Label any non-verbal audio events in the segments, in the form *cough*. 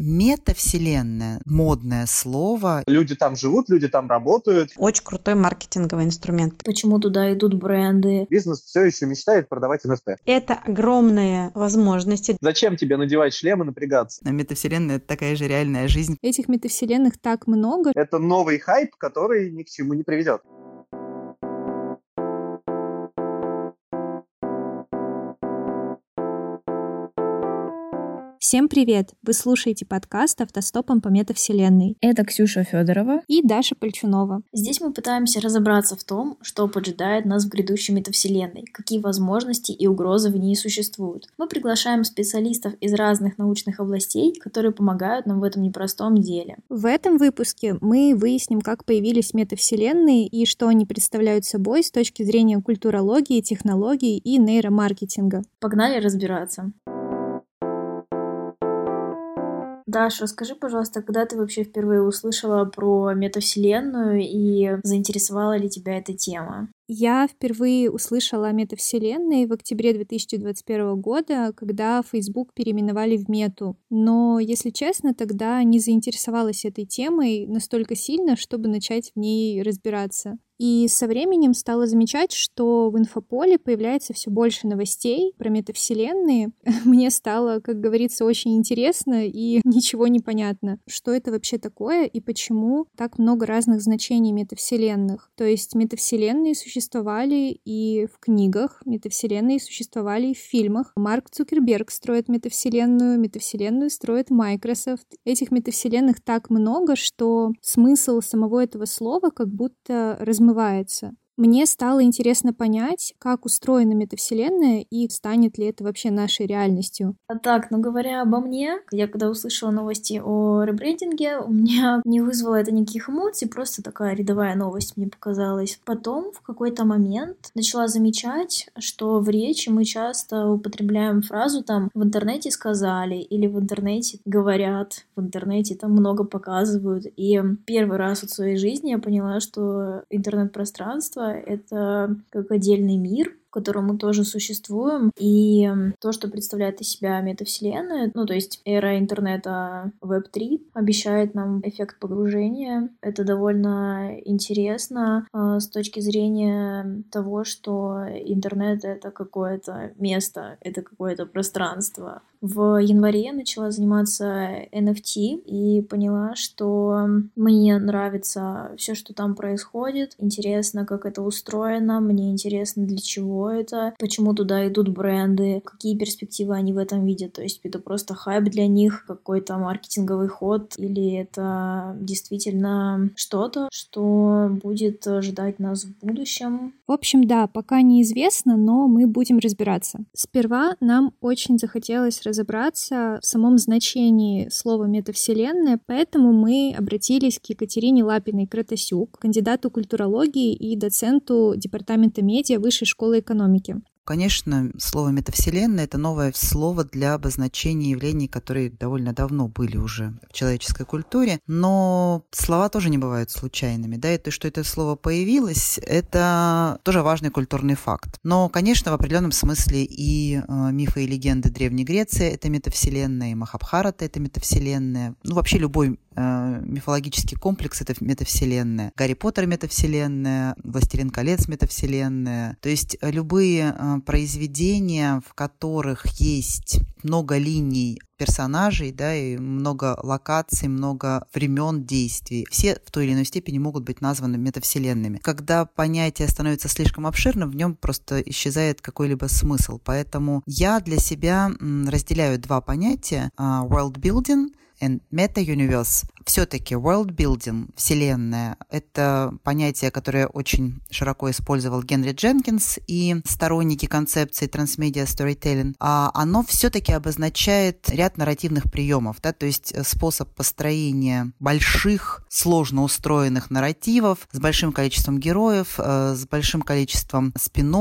метавселенная, модное слово. Люди там живут, люди там работают. Очень крутой маркетинговый инструмент. Почему туда идут бренды? Бизнес все еще мечтает продавать NFT. Это огромные возможности. Зачем тебе надевать шлем и напрягаться? А метавселенная — это такая же реальная жизнь. Этих метавселенных так много. Это новый хайп, который ни к чему не приведет. Всем привет! Вы слушаете подкаст «Автостопом по метавселенной». Это Ксюша Федорова и Даша Пальчунова. Здесь мы пытаемся разобраться в том, что поджидает нас в грядущей метавселенной, какие возможности и угрозы в ней существуют. Мы приглашаем специалистов из разных научных областей, которые помогают нам в этом непростом деле. В этом выпуске мы выясним, как появились метавселенные и что они представляют собой с точки зрения культурологии, технологий и нейромаркетинга. Погнали разбираться. Даша, скажи, пожалуйста, когда ты вообще впервые услышала про метавселенную и заинтересовала ли тебя эта тема? Я впервые услышала о метавселенной в октябре 2021 года, когда Facebook переименовали в Мету. Но, если честно, тогда не заинтересовалась этой темой настолько сильно, чтобы начать в ней разбираться. И со временем стала замечать, что в инфополе появляется все больше новостей про метавселенные. *laughs* Мне стало, как говорится, очень интересно и *laughs* ничего не понятно, что это вообще такое и почему так много разных значений метавселенных. То есть метавселенные существовали и в книгах, метавселенные существовали и в фильмах. Марк Цукерберг строит метавселенную, метавселенную строит Microsoft. Этих метавселенных так много, что смысл самого этого слова как будто размывается. Мне стало интересно понять, как устроена метавселенная и станет ли это вообще нашей реальностью. А так, ну говоря обо мне, я когда услышала новости о ребрендинге, у меня *laughs* не вызвало это никаких эмоций, просто такая рядовая новость мне показалась. Потом в какой-то момент начала замечать, что в речи мы часто употребляем фразу там «в интернете сказали» или «в интернете говорят», «в интернете там много показывают». И первый раз в своей жизни я поняла, что интернет-пространство это как отдельный мир, в котором мы тоже существуем, и то, что представляет из себя метавселенная, ну, то есть эра интернета Web3 обещает нам эффект погружения. Это довольно интересно э, с точки зрения того, что интернет — это какое-то место, это какое-то пространство. В январе начала заниматься NFT и поняла, что мне нравится все, что там происходит. Интересно, как это устроено, мне интересно, для чего это, почему туда идут бренды, какие перспективы они в этом видят. То есть это просто хайп для них, какой-то маркетинговый ход, или это действительно что-то, что будет ждать нас в будущем. В общем, да, пока неизвестно, но мы будем разбираться. Сперва нам очень захотелось разобраться в самом значении слова метавселенная, поэтому мы обратились к Екатерине Лапиной-Кратасюк, кандидату культурологии и доценту Департамента медиа Высшей школы экономики. Конечно, слово метавселенная – это новое слово для обозначения явлений, которые довольно давно были уже в человеческой культуре, но слова тоже не бывают случайными. Да, и то, что это слово появилось, это тоже важный культурный факт. Но, конечно, в определенном смысле и э, мифы и легенды Древней Греции – это метавселенная, и Махабхарата – это метавселенная. Ну, вообще любой мифологический комплекс – это метавселенная. Гарри Поттер – метавселенная, Властелин колец – метавселенная. То есть любые э, произведения, в которых есть много линий персонажей, да, и много локаций, много времен действий. Все в той или иной степени могут быть названы метавселенными. Когда понятие становится слишком обширным, в нем просто исчезает какой-либо смысл. Поэтому я для себя разделяю два понятия а, – world building And met Universe все-таки world building, вселенная, это понятие, которое очень широко использовал Генри Дженкинс и сторонники концепции трансмедиа storytelling, а оно все-таки обозначает ряд нарративных приемов, да, то есть э, способ построения больших, сложно устроенных нарративов с большим количеством героев, э, с большим количеством спин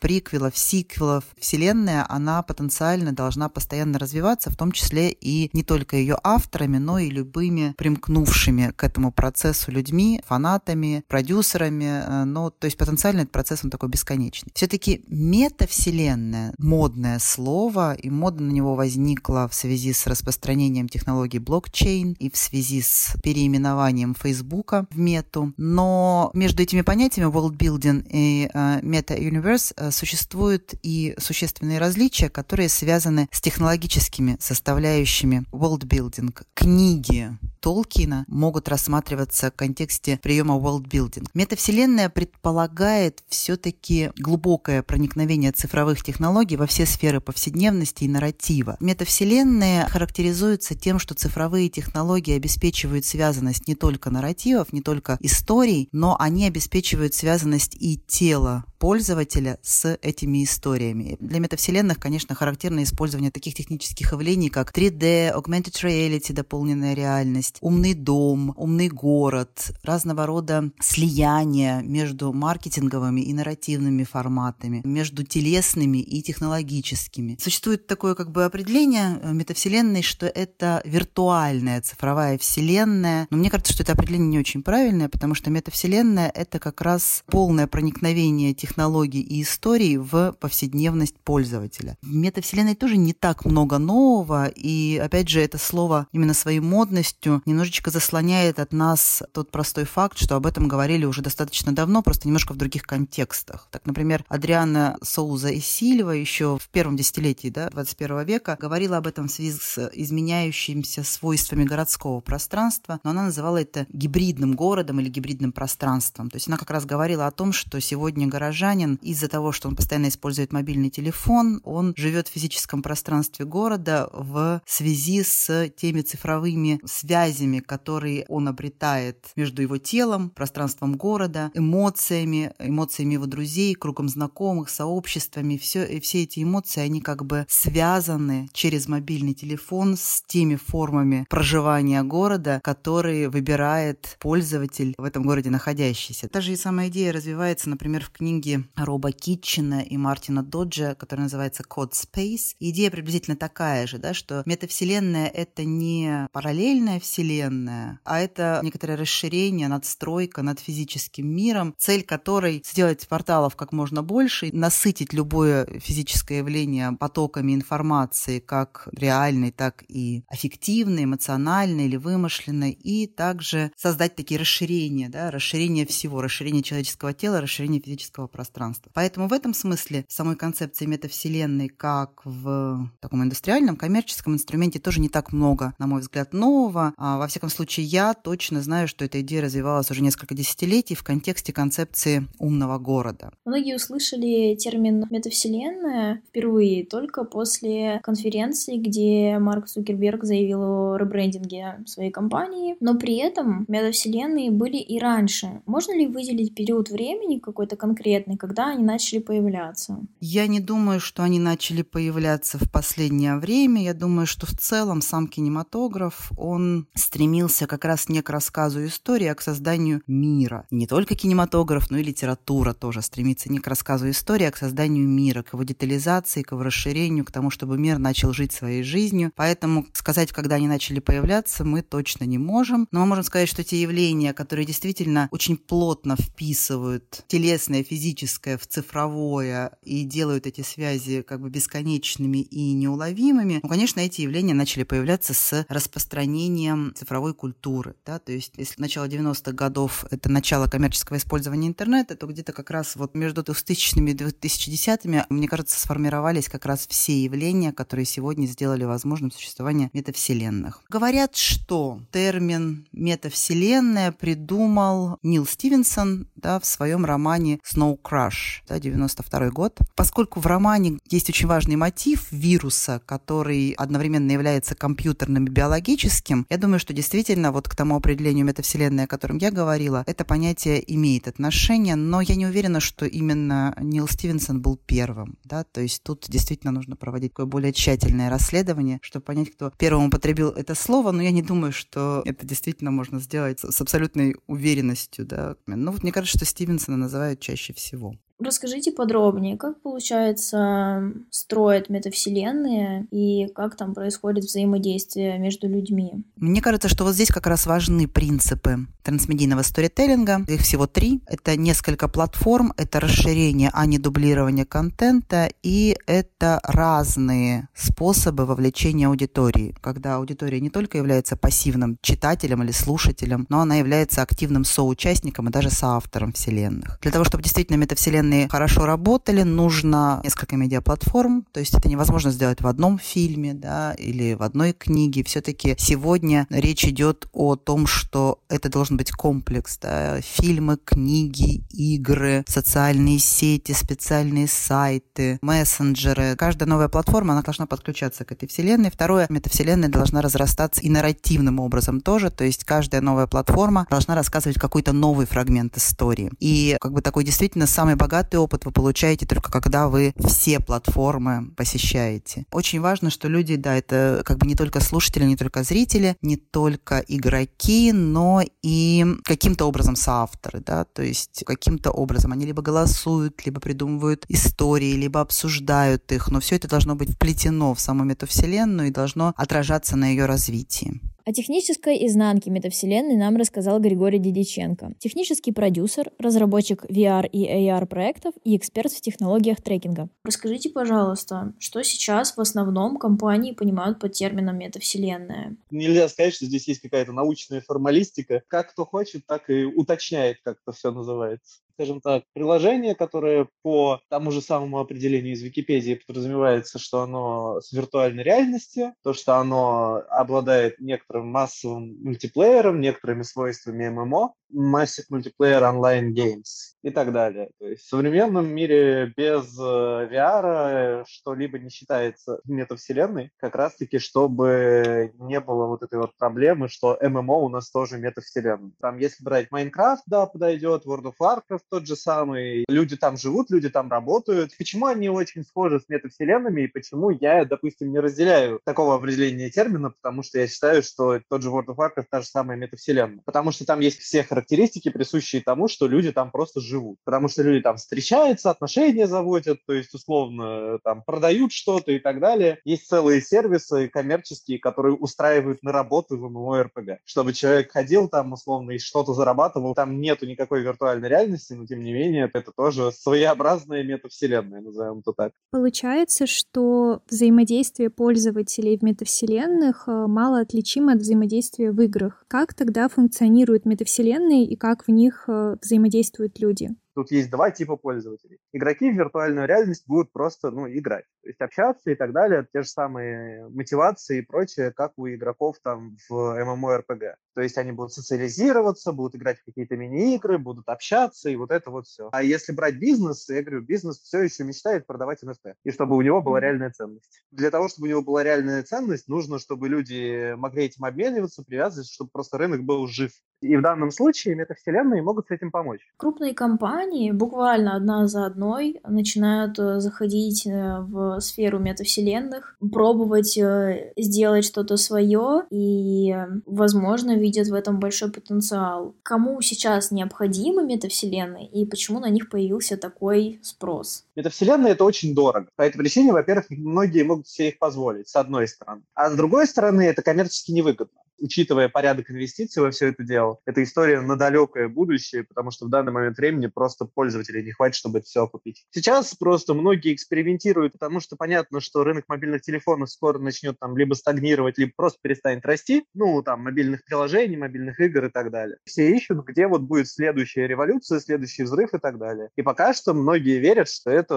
приквелов, сиквелов. Вселенная, она потенциально должна постоянно развиваться, в том числе и не только ее авторами, но и любыми прямыми примкнувшими к этому процессу людьми, фанатами, продюсерами. Ну, то есть потенциально этот процесс, он такой бесконечный. Все-таки метавселенная, модное слово, и мода на него возникла в связи с распространением технологий блокчейн и в связи с переименованием Фейсбука в мету. Но между этими понятиями world building и uh, meta universe uh, существуют и существенные различия, которые связаны с технологическими составляющими world building. Книги Толкина могут рассматриваться в контексте приема world building. Метавселенная предполагает все-таки глубокое проникновение цифровых технологий во все сферы повседневности и нарратива. Метавселенная характеризуется тем, что цифровые технологии обеспечивают связанность не только нарративов, не только историй, но они обеспечивают связанность и тела пользователя с этими историями. Для метавселенных, конечно, характерно использование таких технических явлений, как 3D, augmented reality, дополненная реальность, умный дом, умный город, разного рода слияния между маркетинговыми и нарративными форматами, между телесными и технологическими. Существует такое как бы определение метавселенной, что это виртуальная цифровая вселенная. Но мне кажется, что это определение не очень правильное, потому что метавселенная — это как раз полное проникновение технологий технологий и историй в повседневность пользователя. В метавселенной тоже не так много нового, и опять же это слово именно своей модностью немножечко заслоняет от нас тот простой факт, что об этом говорили уже достаточно давно, просто немножко в других контекстах. Так, например, Адриана Соуза и Сильва еще в первом десятилетии да, 21 века говорила об этом в связи с изменяющимися свойствами городского пространства, но она называла это гибридным городом или гибридным пространством. То есть она как раз говорила о том, что сегодня гаражи горожанин из-за того, что он постоянно использует мобильный телефон, он живет в физическом пространстве города в связи с теми цифровыми связями, которые он обретает между его телом, пространством города, эмоциями, эмоциями его друзей, кругом знакомых, сообществами. Все, и все эти эмоции, они как бы связаны через мобильный телефон с теми формами проживания города, которые выбирает пользователь в этом городе находящийся. Та же самая идея развивается, например, в книге книги Роба Китчена и Мартина Доджа, которая называется Code Space. Идея приблизительно такая же, да, что метавселенная — это не параллельная вселенная, а это некоторое расширение, надстройка над физическим миром, цель которой — сделать порталов как можно больше, насытить любое физическое явление потоками информации, как реальной, так и аффективной, эмоциональной или вымышленной, и также создать такие расширения, да, расширение всего, расширение человеческого тела, расширение физического пространства пространства. Поэтому в этом смысле самой концепции метавселенной, как в таком индустриальном, коммерческом инструменте, тоже не так много, на мой взгляд, нового. А, во всяком случае, я точно знаю, что эта идея развивалась уже несколько десятилетий в контексте концепции умного города. Многие услышали термин метавселенная впервые только после конференции, где Марк Цукерберг заявил о ребрендинге своей компании, но при этом метавселенные были и раньше. Можно ли выделить период времени какой-то конкретный, конкретный, когда они начали появляться? Я не думаю, что они начали появляться в последнее время. Я думаю, что в целом сам кинематограф, он стремился как раз не к рассказу истории, а к созданию мира. Не только кинематограф, но и литература тоже стремится не к рассказу истории, а к созданию мира, к его детализации, к его расширению, к тому, чтобы мир начал жить своей жизнью. Поэтому сказать, когда они начали появляться, мы точно не можем. Но мы можем сказать, что те явления, которые действительно очень плотно вписывают телесное, физическое, физическое в цифровое и делают эти связи как бы бесконечными и неуловимыми, ну, конечно, эти явления начали появляться с распространением цифровой культуры. Да? То есть, если начало 90-х годов — это начало коммерческого использования интернета, то где-то как раз вот между 2000-ми и 2010-ми, мне кажется, сформировались как раз все явления, которые сегодня сделали возможным существование метавселенных. Говорят, что термин метавселенная придумал Нил Стивенсон да, в своем романе «Snow Crash, да, 92 год. Поскольку в романе есть очень важный мотив вируса, который одновременно является компьютерным и биологическим, я думаю, что действительно вот к тому определению метавселенной, о котором я говорила, это понятие имеет отношение, но я не уверена, что именно Нил Стивенсон был первым. Да? То есть тут действительно нужно проводить такое более тщательное расследование, чтобы понять, кто первым употребил это слово, но я не думаю, что это действительно можно сделать с абсолютной уверенностью. Да? Ну вот мне кажется, что Стивенсона называют чаще всего всего. Расскажите подробнее, как, получается, строят метавселенные и как там происходит взаимодействие между людьми? Мне кажется, что вот здесь как раз важны принципы трансмедийного сторителлинга. Их всего три. Это несколько платформ, это расширение, а не дублирование контента, и это разные способы вовлечения аудитории, когда аудитория не только является пассивным читателем или слушателем, но она является активным соучастником и даже соавтором вселенных. Для того, чтобы действительно метавселенные вселенные хорошо работали, нужно несколько медиаплатформ, то есть это невозможно сделать в одном фильме, да, или в одной книге. Все-таки сегодня речь идет о том, что это должен быть комплекс, да, фильмы, книги, игры, социальные сети, специальные сайты, мессенджеры. Каждая новая платформа, она должна подключаться к этой вселенной. Второе, метавселенная должна разрастаться и нарративным образом тоже, то есть каждая новая платформа должна рассказывать какой-то новый фрагмент истории. И как бы такой действительно самый богатый богатый опыт вы получаете только когда вы все платформы посещаете. Очень важно, что люди, да, это как бы не только слушатели, не только зрители, не только игроки, но и каким-то образом соавторы, да, то есть каким-то образом они либо голосуют, либо придумывают истории, либо обсуждают их, но все это должно быть вплетено в саму метавселенную и должно отражаться на ее развитии. О технической изнанке метавселенной нам рассказал Григорий Дедиченко, технический продюсер, разработчик VR и AR проектов и эксперт в технологиях трекинга. Расскажите, пожалуйста, что сейчас в основном компании понимают под термином метавселенная? Нельзя сказать, что здесь есть какая-то научная формалистика. Как кто хочет, так и уточняет, как это все называется скажем так, приложение, которое по тому же самому определению из Википедии подразумевается, что оно с виртуальной реальностью, то, что оно обладает некоторым массовым мультиплеером, некоторыми свойствами ММО, Massive Multiplayer Online Games и так далее. То есть в современном мире без э, VR что-либо не считается метавселенной, как раз-таки, чтобы не было вот этой вот проблемы, что ММО у нас тоже метавселенная. Там, если брать Minecraft, да, подойдет, World of Warcraft тот же самый, люди там живут, люди там работают. Почему они очень схожи с метавселенными и почему я, допустим, не разделяю такого определения термина, потому что я считаю, что тот же World of Warcraft та же самая метавселенная. Потому что там есть все характеристики, присущие тому, что люди там просто живут. Потому что люди там встречаются, отношения заводят, то есть, условно, там продают что-то и так далее. Есть целые сервисы коммерческие, которые устраивают на работу в MMORPG. Чтобы человек ходил там, условно, и что-то зарабатывал. Там нету никакой виртуальной реальности, но тем не менее это тоже своеобразная метавселенная, назовем это так. Получается, что взаимодействие пользователей в метавселенных э, мало отличимо от взаимодействия в играх. Как тогда функционируют метавселенные вселенные и как в них э, взаимодействуют люди. Тут есть два типа пользователей. Игроки в виртуальную реальность будут просто ну, играть, то есть общаться и так далее, те же самые мотивации и прочее, как у игроков там в MMORPG. То есть они будут социализироваться, будут играть в какие-то мини-игры, будут общаться и вот это вот все. А если брать бизнес, я говорю, бизнес все еще мечтает продавать NFT, и чтобы у него была реальная ценность. Для того, чтобы у него была реальная ценность, нужно, чтобы люди могли этим обмениваться, привязываться, чтобы просто рынок был жив. И в данном случае метавселенные могут с этим помочь. Крупные компании буквально одна за одной начинают э, заходить э, в сферу метавселенных, пробовать э, сделать что-то свое и, возможно, видят в этом большой потенциал. Кому сейчас необходимы метавселенные и почему на них появился такой спрос? Метавселенные — это очень дорого. По этой причине, во-первых, многие могут себе их позволить, с одной стороны. А с другой стороны, это коммерчески невыгодно учитывая порядок инвестиций во все это дело, это история на далекое будущее, потому что в данный момент времени просто пользователей не хватит, чтобы это все окупить. Сейчас просто многие экспериментируют, потому что понятно, что рынок мобильных телефонов скоро начнет там либо стагнировать, либо просто перестанет расти, ну, там, мобильных приложений, мобильных игр и так далее. Все ищут, где вот будет следующая революция, следующий взрыв и так далее. И пока что многие верят, что это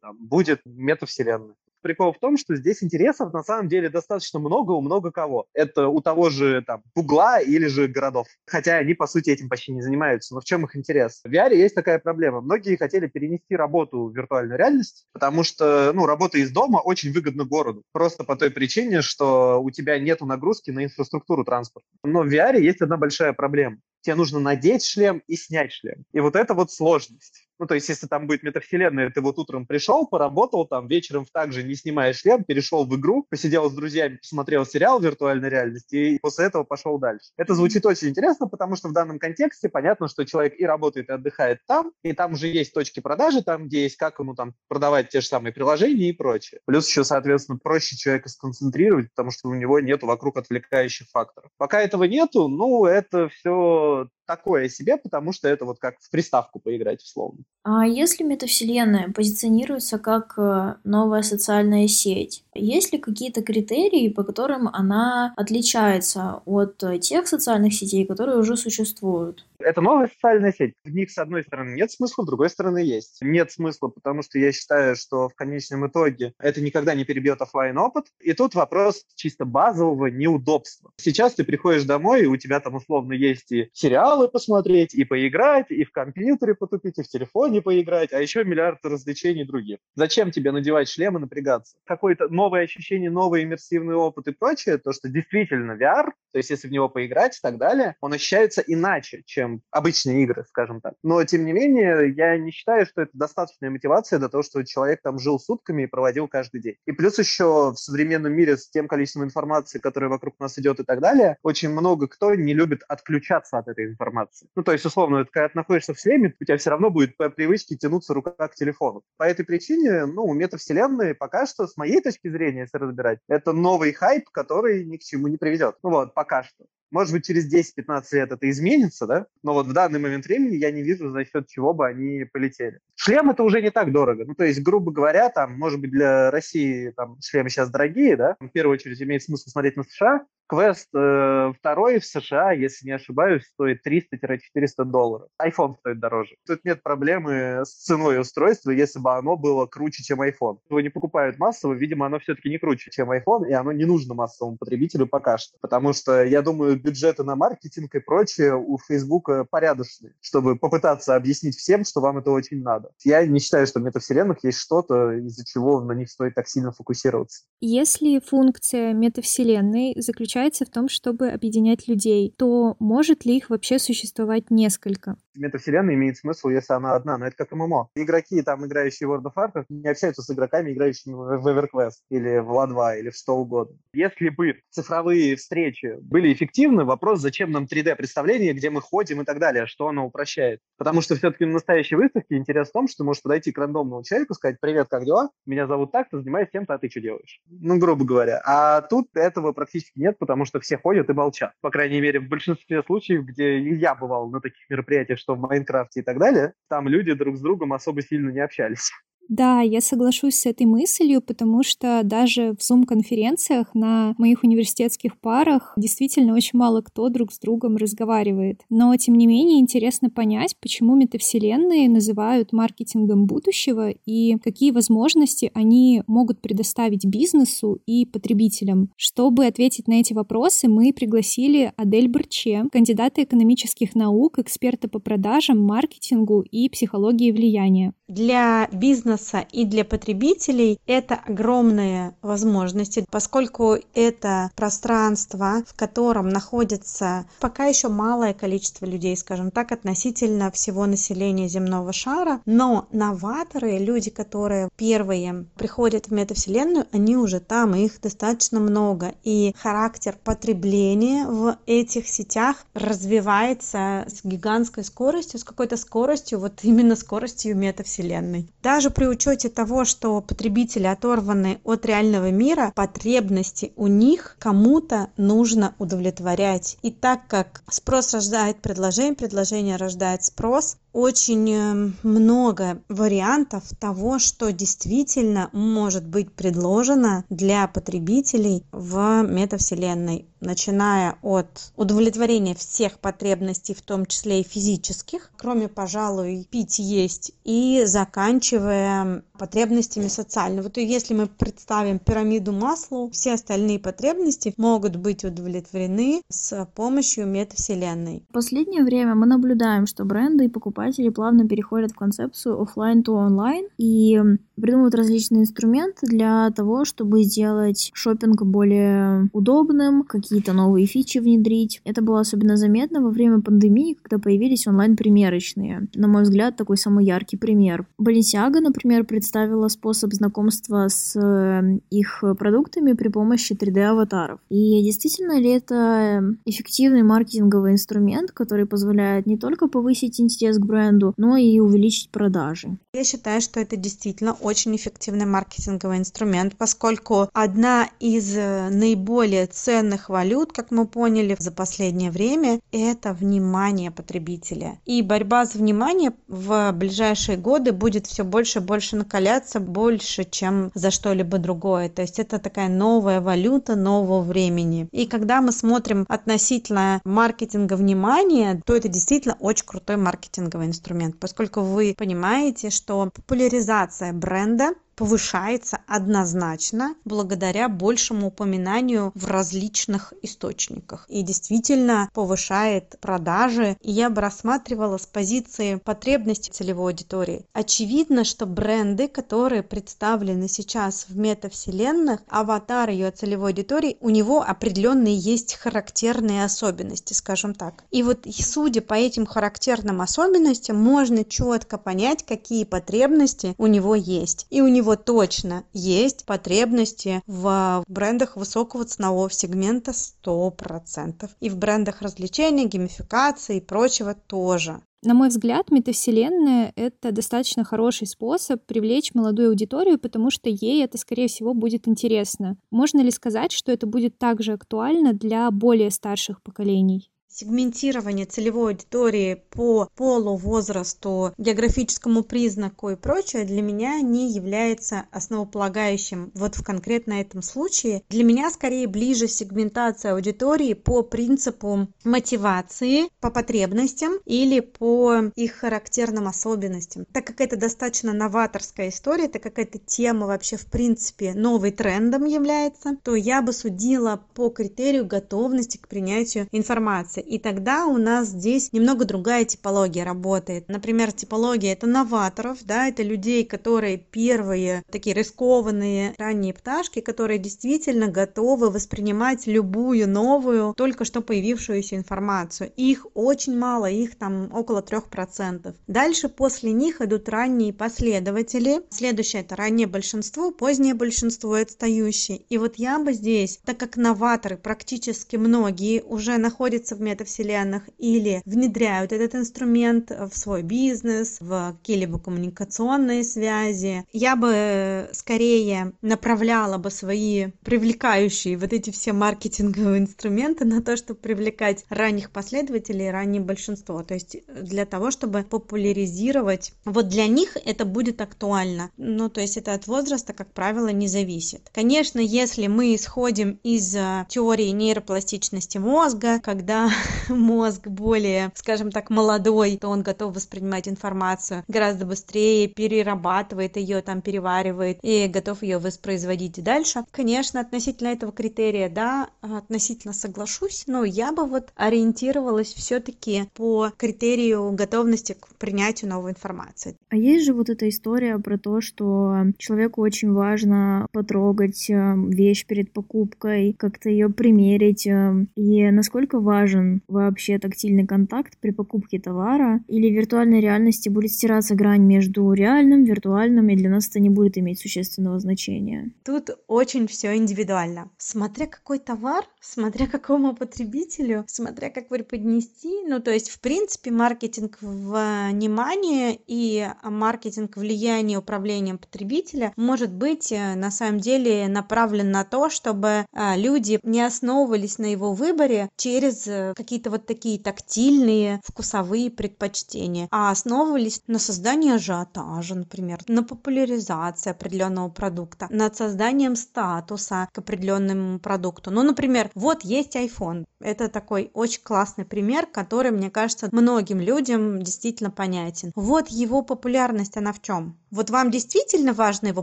там, будет метавселенная. Прикол в том, что здесь интересов на самом деле достаточно много у много кого. Это у того же там Гугла или же городов. Хотя они, по сути, этим почти не занимаются. Но в чем их интерес? В VR есть такая проблема. Многие хотели перенести работу в виртуальную реальность, потому что, ну, работа из дома очень выгодна городу. Просто по той причине, что у тебя нет нагрузки на инфраструктуру транспорта. Но в VR есть одна большая проблема. Тебе нужно надеть шлем и снять шлем. И вот это вот сложность Ну, то есть, если там будет метавселенная, ты вот утром пришел, поработал там, вечером также не снимая шлем, перешел в игру, посидел с друзьями, посмотрел сериал в виртуальной реальности и после этого пошел дальше. Это звучит очень интересно, потому что в данном контексте понятно, что человек и работает, и отдыхает там, и там уже есть точки продажи, там, где есть как ему там продавать те же самые приложения и прочее. Плюс еще, соответственно, проще человека сконцентрировать, потому что у него нету вокруг отвлекающих факторов. Пока этого нету, ну, это все такое себе, потому что это вот как в приставку поиграть условно. А если метавселенная позиционируется как э, новая социальная сеть, есть ли какие-то критерии, по которым она отличается от э, тех социальных сетей, которые уже существуют? Это новая социальная сеть. В них, с одной стороны, нет смысла, с другой стороны, есть. Нет смысла, потому что я считаю, что в конечном итоге это никогда не перебьет офлайн опыт. И тут вопрос чисто базового неудобства. Сейчас ты приходишь домой, и у тебя там условно есть и сериалы посмотреть, и поиграть, и в компьютере потупить, и в телефоне поиграть, а еще миллиард развлечений других. Зачем тебе надевать шлем и напрягаться? Какое-то новое ощущение, новый иммерсивный опыт и прочее, то, что действительно VR, то есть если в него поиграть и так далее, он ощущается иначе, чем чем обычные игры, скажем так. Но, тем не менее, я не считаю, что это достаточная мотивация для того, чтобы человек там жил сутками и проводил каждый день. И плюс еще в современном мире с тем количеством информации, которая вокруг нас идет и так далее, очень много кто не любит отключаться от этой информации. Ну, то есть, условно, когда ты находишься в шлеме, у тебя все равно будет по привычке тянуться рука к телефону. По этой причине, ну, метавселенные пока что, с моей точки зрения, если разбирать, это новый хайп, который ни к чему не приведет. Ну вот, пока что. Может быть, через 10-15 лет это изменится, да? Но вот в данный момент времени я не вижу, за счет чего бы они полетели. Шлем это уже не так дорого. Ну, то есть, грубо говоря, там, может быть, для России там шлемы сейчас дорогие, да? В первую очередь имеет смысл смотреть на США, Квест э, второй в США, если не ошибаюсь, стоит 300-400 долларов. iPhone стоит дороже. Тут нет проблемы с ценой устройства, если бы оно было круче, чем iPhone. Его не покупают массово, видимо, оно все-таки не круче, чем iPhone, и оно не нужно массовому потребителю пока что. Потому что, я думаю, бюджеты на маркетинг и прочее у Facebook порядочные, чтобы попытаться объяснить всем, что вам это очень надо. Я не считаю, что в метавселенных есть что-то, из-за чего на них стоит так сильно фокусироваться. Если функция метавселенной заключается заключается в том, чтобы объединять людей, то может ли их вообще существовать несколько? Метавселенная имеет смысл, если она одна, но это как ММО. Игроки, там, играющие в World of Warcraft, не общаются с игроками, играющими в EverQuest или в La2 или в что угодно. Если бы цифровые встречи были эффективны, вопрос, зачем нам 3D-представление, где мы ходим и так далее, что оно упрощает. Потому что все-таки на настоящей выставке интерес в том, что ты можешь подойти к рандомному человеку, сказать, привет, как дела? Меня зовут так, ты занимаюсь тем-то, а ты что делаешь? Ну, грубо говоря. А тут этого практически нет, потому что все ходят и молчат. По крайней мере, в большинстве случаев, где я бывал на таких мероприятиях, что в Майнкрафте и так далее, там люди друг с другом особо сильно не общались. Да, я соглашусь с этой мыслью, потому что даже в Zoom-конференциях на моих университетских парах действительно очень мало кто друг с другом разговаривает. Но, тем не менее, интересно понять, почему метавселенные называют маркетингом будущего и какие возможности они могут предоставить бизнесу и потребителям. Чтобы ответить на эти вопросы, мы пригласили Адель Барче, кандидата экономических наук, эксперта по продажам, маркетингу и психологии влияния. Для бизнеса бизнеса и для потребителей это огромные возможности, поскольку это пространство, в котором находится пока еще малое количество людей, скажем так, относительно всего населения земного шара, но новаторы, люди, которые первые приходят в метавселенную, они уже там, их достаточно много, и характер потребления в этих сетях развивается с гигантской скоростью, с какой-то скоростью, вот именно скоростью метавселенной. Даже при учете того, что потребители оторваны от реального мира, потребности у них кому-то нужно удовлетворять. И так как спрос рождает предложение, предложение рождает спрос, очень э, много вариантов того, что действительно может быть предложено для потребителей в метавселенной, начиная от удовлетворения всех потребностей, в том числе и физических, кроме, пожалуй, пить, есть, и заканчивая um, потребностями социальными. Вот если мы представим пирамиду Маслоу, все остальные потребности могут быть удовлетворены с помощью метавселенной. В последнее время мы наблюдаем, что бренды и покупатели плавно переходят в концепцию офлайн to онлайн и придумывают различные инструменты для того, чтобы сделать шопинг более удобным, какие-то новые фичи внедрить. Это было особенно заметно во время пандемии, когда появились онлайн-примерочные. На мой взгляд, такой самый яркий пример. Balenciaga, например, представила способ знакомства с э, их продуктами при помощи 3D-аватаров. И действительно ли это эффективный маркетинговый инструмент, который позволяет не только повысить интерес к бренду, но и увеличить продажи? Я считаю, что это действительно очень эффективный маркетинговый инструмент, поскольку одна из э, наиболее ценных валют, как мы поняли за последнее время, это внимание потребителя. И борьба за внимание в ближайшие годы будет все больше и больше накаляться, больше, чем за что-либо другое. То есть это такая новая валюта нового времени. И когда мы смотрим относительно маркетинга внимания, то это действительно очень крутой маркетинговый инструмент, поскольку вы понимаете, что популяризация бренда повышается однозначно благодаря большему упоминанию в различных источниках и действительно повышает продажи. И я бы рассматривала с позиции потребности целевой аудитории. Очевидно, что бренды, которые представлены сейчас в метавселенных, аватар ее целевой аудитории, у него определенные есть характерные особенности, скажем так. И вот судя по этим характерным особенностям, можно четко понять, какие потребности у него есть. И у него него точно есть потребности в брендах высокого ценового сегмента 100%. И в брендах развлечений, геймификации и прочего тоже. На мой взгляд, метавселенная — это достаточно хороший способ привлечь молодую аудиторию, потому что ей это, скорее всего, будет интересно. Можно ли сказать, что это будет также актуально для более старших поколений? Сегментирование целевой аудитории по полу, возрасту, географическому признаку и прочее для меня не является основополагающим вот в конкретно этом случае. Для меня скорее ближе сегментация аудитории по принципу мотивации, по потребностям или по их характерным особенностям. Так как это достаточно новаторская история, так как эта тема вообще в принципе новый трендом является, то я бы судила по критерию готовности к принятию информации и тогда у нас здесь немного другая типология работает. Например, типология это новаторов, да, это людей, которые первые такие рискованные ранние пташки, которые действительно готовы воспринимать любую новую, только что появившуюся информацию. Их очень мало, их там около трех процентов. Дальше после них идут ранние последователи. Следующее это раннее большинство, позднее большинство и отстающие. И вот я бы здесь, так как новаторы практически многие уже находятся в метавселенных или внедряют этот инструмент в свой бизнес, в какие-либо коммуникационные связи. Я бы скорее направляла бы свои привлекающие вот эти все маркетинговые инструменты на то, чтобы привлекать ранних последователей, раннее большинство. То есть для того, чтобы популяризировать. Вот для них это будет актуально. Ну, то есть это от возраста, как правило, не зависит. Конечно, если мы исходим из э, теории нейропластичности мозга, когда *laughs* мозг более, скажем так, молодой, то он готов воспринимать информацию гораздо быстрее, перерабатывает ее, там, переваривает и готов ее воспроизводить дальше. Конечно, относительно этого критерия, да, относительно соглашусь, но я бы вот ориентировалась все-таки по критерию готовности к принятию новой информации. А есть же вот эта история про то, что человеку очень важно потрогать э, вещь перед покупкой, как-то ее примерить, э, и насколько важен вообще тактильный контакт при покупке товара, или в виртуальной реальности будет стираться грань между реальным, виртуальным, и для нас это не будет иметь существенного значения. Тут очень все индивидуально. Смотря какой товар, смотря какому потребителю, смотря как преподнести, ну то есть в принципе маркетинг внимания и маркетинг влияния управлением потребителя может быть э, на самом деле направлен на то, чтобы э, люди не основывались на его выборе через э, какие-то вот такие тактильные вкусовые предпочтения, а основывались на создании ажиотажа, например, на популяризации определенного продукта, над созданием статуса к определенному продукту. Ну, например, вот есть iPhone. Это такой очень классный пример, который, мне кажется, многим людям действительно понятен. Вот его популярность, она в чем? Вот вам действительно важно его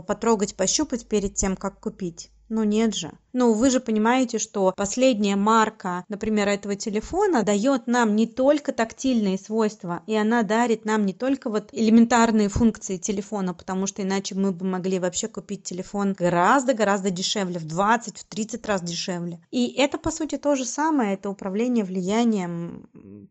потрогать, пощупать перед тем, как купить? Ну нет же. Ну, вы же понимаете, что последняя марка, например, этого телефона дает нам не только тактильные свойства, и она дарит нам не только вот элементарные функции телефона, потому что иначе мы бы могли вообще купить телефон гораздо-гораздо дешевле, в 20, в 30 раз дешевле. И это, по сути, то же самое, это управление влиянием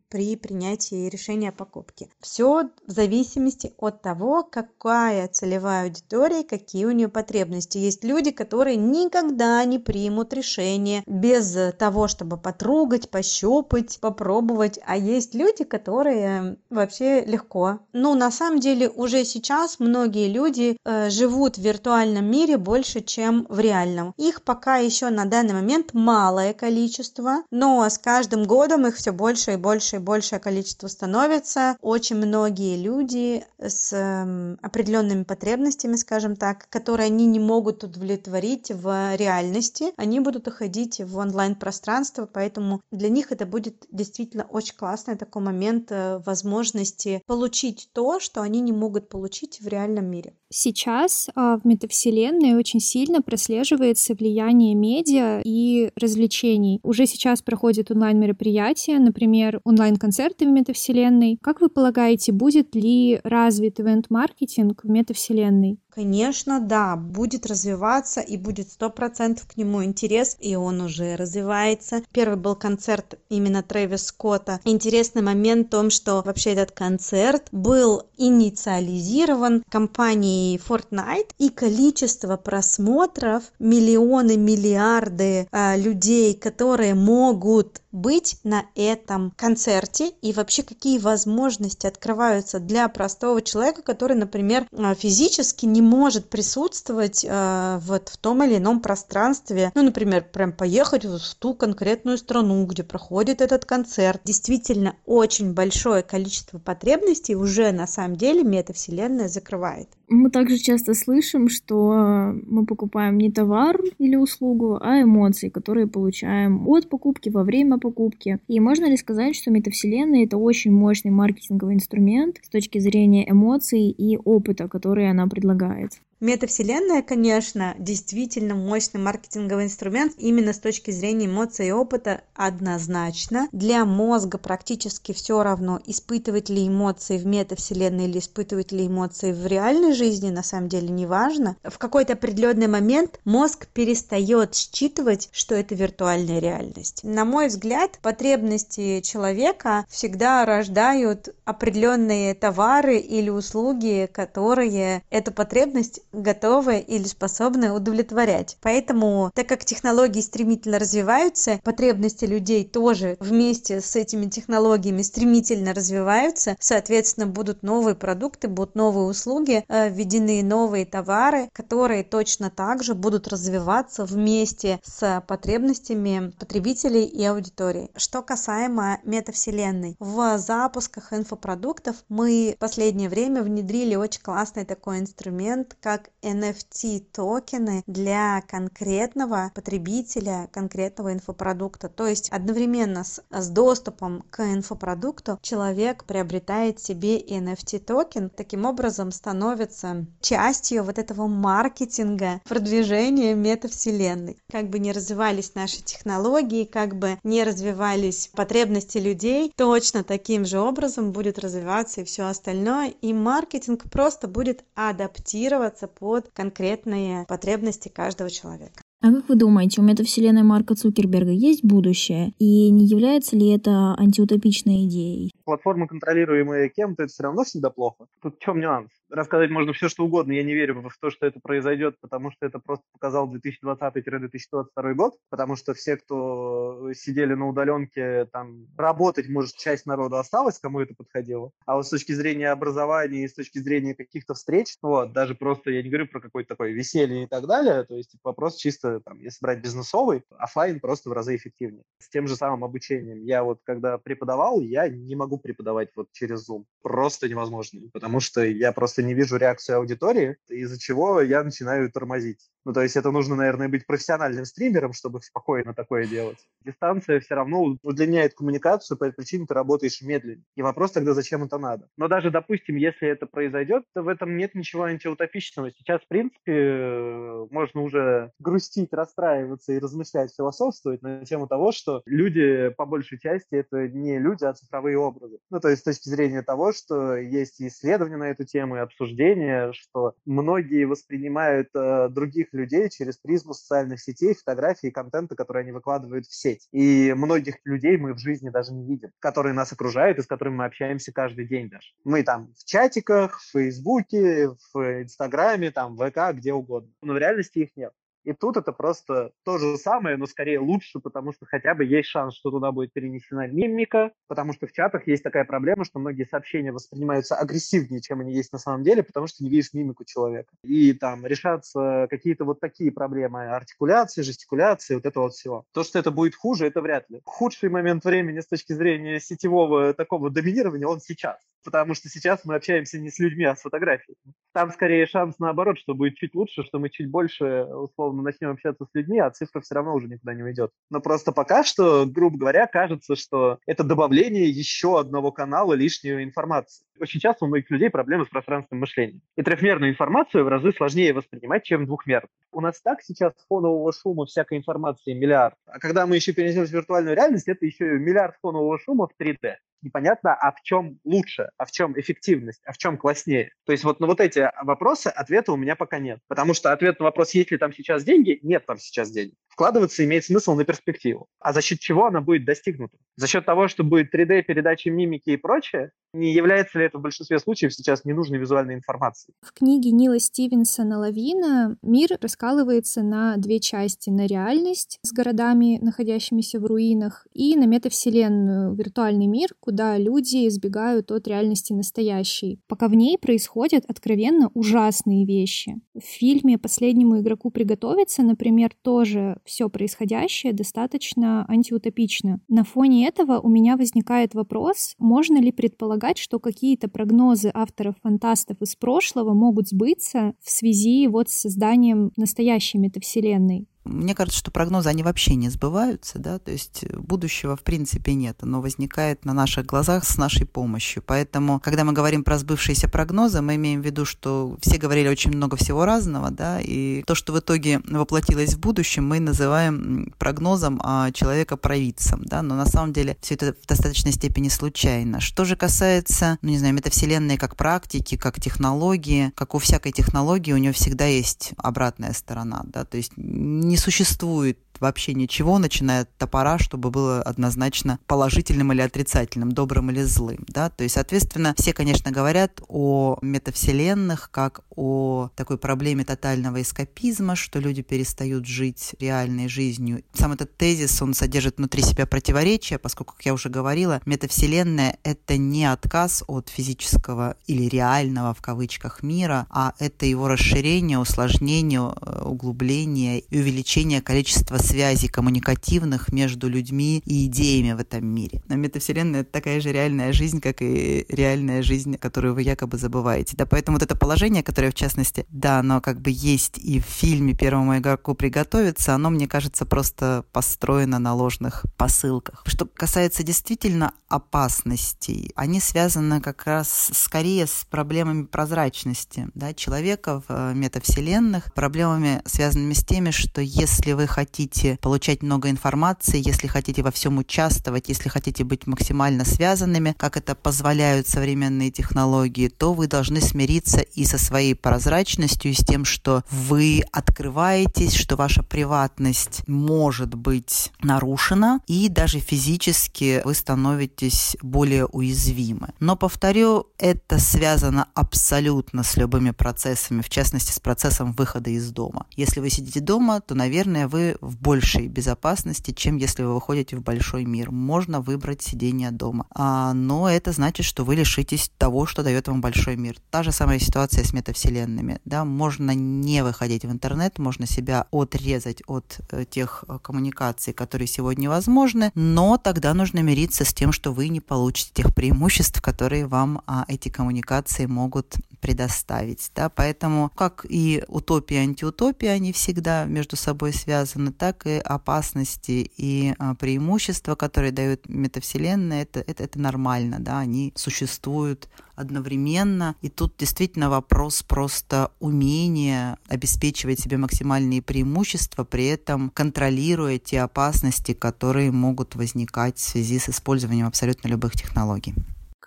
при принятии решения о покупке. Все в зависимости от того, какая целевая аудитория, какие у нее потребности. Есть люди, которые никогда не примут решение без того, чтобы потрогать, пощупать, попробовать. А есть люди, которые вообще легко. Ну, на самом деле, уже сейчас многие люди э, живут в виртуальном мире больше, чем в реальном. Их пока еще на данный момент малое количество, но с каждым годом их все больше и больше и большее количество становится. Очень многие люди с э, определенными потребностями, скажем так, которые они не могут удовлетворить в реальности, они будут уходить в онлайн-пространство, поэтому для них это будет действительно очень классный такой момент э, возможности получить то, что они не могут получить в реальном мире. Сейчас а, в метавселенной очень сильно прослеживается влияние медиа и развлечений. Уже сейчас проходят онлайн-мероприятия, например, онлайн-концерты в метавселенной. Как вы полагаете, будет ли развит ивент-маркетинг в метавселенной? Конечно, да, будет развиваться и будет сто процентов к нему интерес, и он уже развивается. Первый был концерт именно Трэвис Скотта. Интересный момент в том, что вообще этот концерт был инициализирован компанией Fortnite, и количество просмотров, миллионы, миллиарды э, людей, которые могут быть на этом концерте и вообще какие возможности открываются для простого человека, который, например, а, физически не может присутствовать э, вот в том или ином пространстве. Ну, например, прям поехать в ту конкретную страну, где проходит этот концерт. Действительно, очень большое количество потребностей уже на самом деле метавселенная закрывает. Мы также часто слышим, что мы покупаем не товар или услугу, а эмоции, которые получаем от покупки, во время покупки. И можно ли сказать, что метавселенная — это очень мощный маркетинговый инструмент с точки зрения эмоций и опыта, который она предлагает? Метавселенная, конечно, действительно мощный маркетинговый инструмент именно с точки зрения эмоций и опыта однозначно. Для мозга практически все равно, испытывать ли эмоции в метавселенной или испытывать ли эмоции в реальной жизни, на самом деле не важно. В какой-то определенный момент мозг перестает считывать, что это виртуальная реальность. На мой взгляд, потребности человека всегда рождают определенные товары или услуги, которые эту потребность готовы или способны удовлетворять. Поэтому, так как технологии стремительно развиваются, потребности людей тоже вместе с этими технологиями стремительно развиваются, соответственно, будут новые продукты, будут новые услуги, э, введены новые товары, которые точно так же будут развиваться вместе с потребностями потребителей и аудитории. Что касаемо метавселенной, в запусках инфопродуктов мы в последнее время внедрили очень классный такой инструмент, как как NFT токены для конкретного потребителя, конкретного инфопродукта. То есть одновременно с, с доступом к инфопродукту человек приобретает себе NFT токен, таким образом становится частью вот этого маркетинга, продвижения метавселенной. Как бы не развивались наши технологии, как бы не развивались потребности людей, точно таким же образом будет развиваться и все остальное, и маркетинг просто будет адаптироваться под конкретные потребности каждого человека. А как вы думаете, у метавселенной Марка Цукерберга есть будущее? И не является ли это антиутопичной идеей? Платформы, контролируемые кем-то, это все равно всегда плохо. Тут в чем нюанс? Рассказать можно все, что угодно. Я не верю в то, что это произойдет, потому что это просто показал 2020-2022 год, потому что все, кто сидели на удаленке, там работать, может, часть народа осталась, кому это подходило. А вот с точки зрения образования и с точки зрения каких-то встреч, вот, даже просто, я не говорю про какое-то такое веселье и так далее, то есть вопрос чисто, там, если брать бизнесовый, офлайн просто в разы эффективнее. С тем же самым обучением. Я вот, когда преподавал, я не могу преподавать вот через Zoom. Просто невозможно, потому что я просто не вижу реакцию аудитории, из-за чего я начинаю тормозить. Ну, то есть это нужно, наверное, быть профессиональным стримером, чтобы спокойно такое делать. Дистанция все равно удлиняет коммуникацию, по этой причине ты работаешь медленнее. И вопрос тогда, зачем это надо? Но даже, допустим, если это произойдет, то в этом нет ничего антиутопичного. Сейчас, в принципе, можно уже грустить, расстраиваться и размышлять, философствовать на тему того, что люди, по большей части, это не люди, а цифровые образы. Ну, то есть с точки зрения того, что есть исследования на эту тему и обсуждения, что многие воспринимают э, других людей через призму социальных сетей, фотографий и контента, которые они выкладывают в сеть. И многих людей мы в жизни даже не видим, которые нас окружают и с которыми мы общаемся каждый день даже. Мы там в чатиках, в Фейсбуке, в Инстаграме, там, в ВК, где угодно. Но в реальности их нет. И тут это просто то же самое, но скорее лучше, потому что хотя бы есть шанс, что туда будет перенесена мимика, потому что в чатах есть такая проблема, что многие сообщения воспринимаются агрессивнее, чем они есть на самом деле, потому что не видишь мимику человека. И там решаться какие-то вот такие проблемы артикуляции, жестикуляции, вот это вот все. То, что это будет хуже, это вряд ли. Худший момент времени с точки зрения сетевого такого доминирования, он сейчас потому что сейчас мы общаемся не с людьми, а с фотографией. Там скорее шанс наоборот, что будет чуть лучше, что мы чуть больше, условно, начнем общаться с людьми, а цифра все равно уже никуда не уйдет. Но просто пока что, грубо говоря, кажется, что это добавление еще одного канала лишней информации. Очень часто у многих людей проблемы с пространственным мышлением. И трехмерную информацию в разы сложнее воспринимать, чем двухмерную. У нас так сейчас фонового шума всякой информации миллиард. А когда мы еще перенесемся в виртуальную реальность, это еще миллиард фонового шума в 3D непонятно, а в чем лучше, а в чем эффективность, а в чем класснее. То есть вот на вот эти вопросы ответа у меня пока нет. Потому что ответ на вопрос, есть ли там сейчас деньги, нет там сейчас денег. Вкладываться имеет смысл на перспективу. А за счет чего она будет достигнута? За счет того, что будет 3D, передачи мимики и прочее? Не является ли это в большинстве случаев сейчас ненужной визуальной информацией? В книге Нила Стивенсона «Лавина» мир раскалывается на две части. На реальность с городами, находящимися в руинах, и на метавселенную, виртуальный мир, куда люди избегают от реальности настоящей. Пока в ней происходят откровенно ужасные вещи. В фильме «Последнему игроку приготовиться», например, тоже все происходящее достаточно антиутопично. На фоне этого у меня возникает вопрос, можно ли предполагать, что какие-то прогнозы авторов-фантастов из прошлого могут сбыться в связи вот с созданием настоящей метавселенной. Мне кажется, что прогнозы, они вообще не сбываются, да, то есть будущего в принципе нет, оно возникает на наших глазах с нашей помощью. Поэтому, когда мы говорим про сбывшиеся прогнозы, мы имеем в виду, что все говорили очень много всего разного, да, и то, что в итоге воплотилось в будущем, мы называем прогнозом а человека провидцем, да, но на самом деле все это в достаточной степени случайно. Что же касается, ну, не знаю, метавселенной как практики, как технологии, как у всякой технологии, у нее всегда есть обратная сторона, да, то есть не существует вообще ничего, начиная от топора, чтобы было однозначно положительным или отрицательным, добрым или злым. Да? То есть, соответственно, все, конечно, говорят о метавселенных как о такой проблеме тотального эскапизма, что люди перестают жить реальной жизнью. Сам этот тезис, он содержит внутри себя противоречия, поскольку, как я уже говорила, метавселенная — это не отказ от физического или реального, в кавычках, мира, а это его расширение, усложнение, э, углубление и увеличение количества связей коммуникативных между людьми и идеями в этом мире. А метавселенная — это такая же реальная жизнь, как и реальная жизнь, которую вы якобы забываете. Да, поэтому вот это положение, которое, в частности, да, оно как бы есть и в фильме «Первому игроку приготовиться», оно, мне кажется, просто построено на ложных посылках. Что касается действительно опасностей, они связаны как раз скорее с проблемами прозрачности да, человека в э, метавселенных, проблемами, связанными с теми, что если вы хотите хотите получать много информации, если хотите во всем участвовать, если хотите быть максимально связанными, как это позволяют современные технологии, то вы должны смириться и со своей прозрачностью, и с тем, что вы открываетесь, что ваша приватность может быть нарушена, и даже физически вы становитесь более уязвимы. Но, повторю, это связано абсолютно с любыми процессами, в частности, с процессом выхода из дома. Если вы сидите дома, то, наверное, вы в большей безопасности, чем если вы выходите в большой мир. Можно выбрать сидение дома. А, но это значит, что вы лишитесь того, что дает вам большой мир. Та же самая ситуация с метавселенными. Да? Можно не выходить в интернет, можно себя отрезать от э, тех э, коммуникаций, которые сегодня возможны, но тогда нужно мириться с тем, что вы не получите тех преимуществ, которые вам а, эти коммуникации могут предоставить. Да? Поэтому как и утопия и антиутопия, они всегда между собой связаны, так и опасности и а, преимущества, которые дают метавселенная, это, это, это нормально, да, они существуют одновременно. И тут действительно вопрос просто умения обеспечивать себе максимальные преимущества, при этом контролируя те опасности, которые могут возникать в связи с использованием абсолютно любых технологий.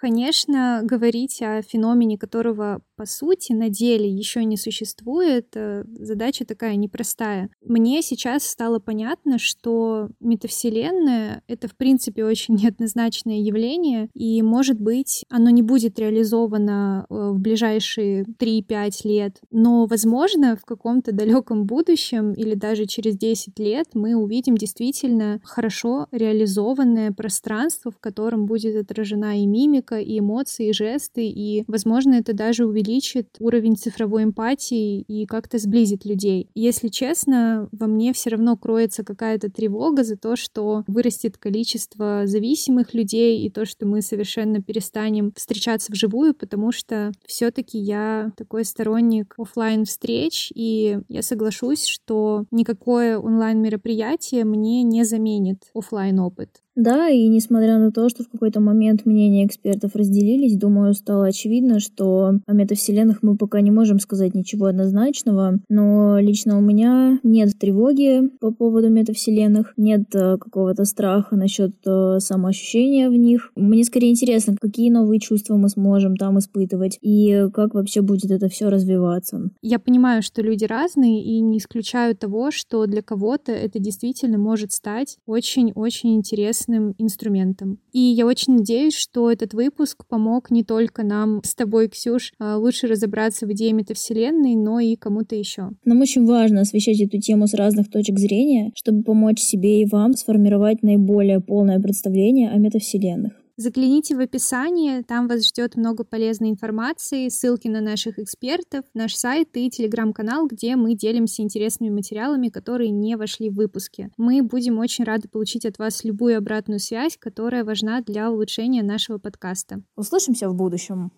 Конечно, говорить о феномене, которого по сути на деле еще не существует, э, задача такая непростая. Мне сейчас стало понятно, что метавселенная — это в принципе *laughs* очень неоднозначное явление, и, может быть, оно не будет реализовано э, в ближайшие 3-5 лет, но, возможно, в каком-то далеком будущем или даже через 10 лет мы увидим действительно хорошо реализованное пространство, в котором будет отражена и мимика, мимика, и эмоции, и жесты, и, возможно, это даже увеличит уровень цифровой эмпатии и как-то сблизит людей. Если честно, во мне все равно кроется какая-то тревога за то, что вырастет количество зависимых людей и то, что мы совершенно перестанем встречаться вживую, потому что все-таки я такой сторонник офлайн встреч, и я соглашусь, что никакое онлайн мероприятие мне не заменит офлайн опыт. Да, и несмотря на то, что в какой-то момент мнения экспертов разделились, думаю, стало очевидно, что о метавселенных мы пока не можем сказать ничего однозначного, но лично у меня нет тревоги по поводу метавселенных, нет э, какого-то страха насчет э, самоощущения в них. Мне скорее интересно, какие новые чувства мы сможем там испытывать и как вообще будет это все развиваться. Я понимаю, что люди разные и не исключаю того, что для кого-то это действительно может стать очень-очень интересным интересным инструментом. И я очень надеюсь, что этот выпуск помог не только нам с тобой, Ксюш, а, лучше разобраться в идее метавселенной, но и кому-то еще. Нам очень важно освещать эту тему с разных точек зрения, чтобы помочь себе и вам сформировать наиболее полное представление о метавселенных. Загляните в описание, там вас ждет много полезной информации, ссылки на наших экспертов, наш сайт и телеграм-канал, где мы делимся интересными материалами, которые не вошли в выпуски. Мы будем очень рады получить от вас любую обратную связь, которая важна для улучшения нашего подкаста. Услышимся в будущем.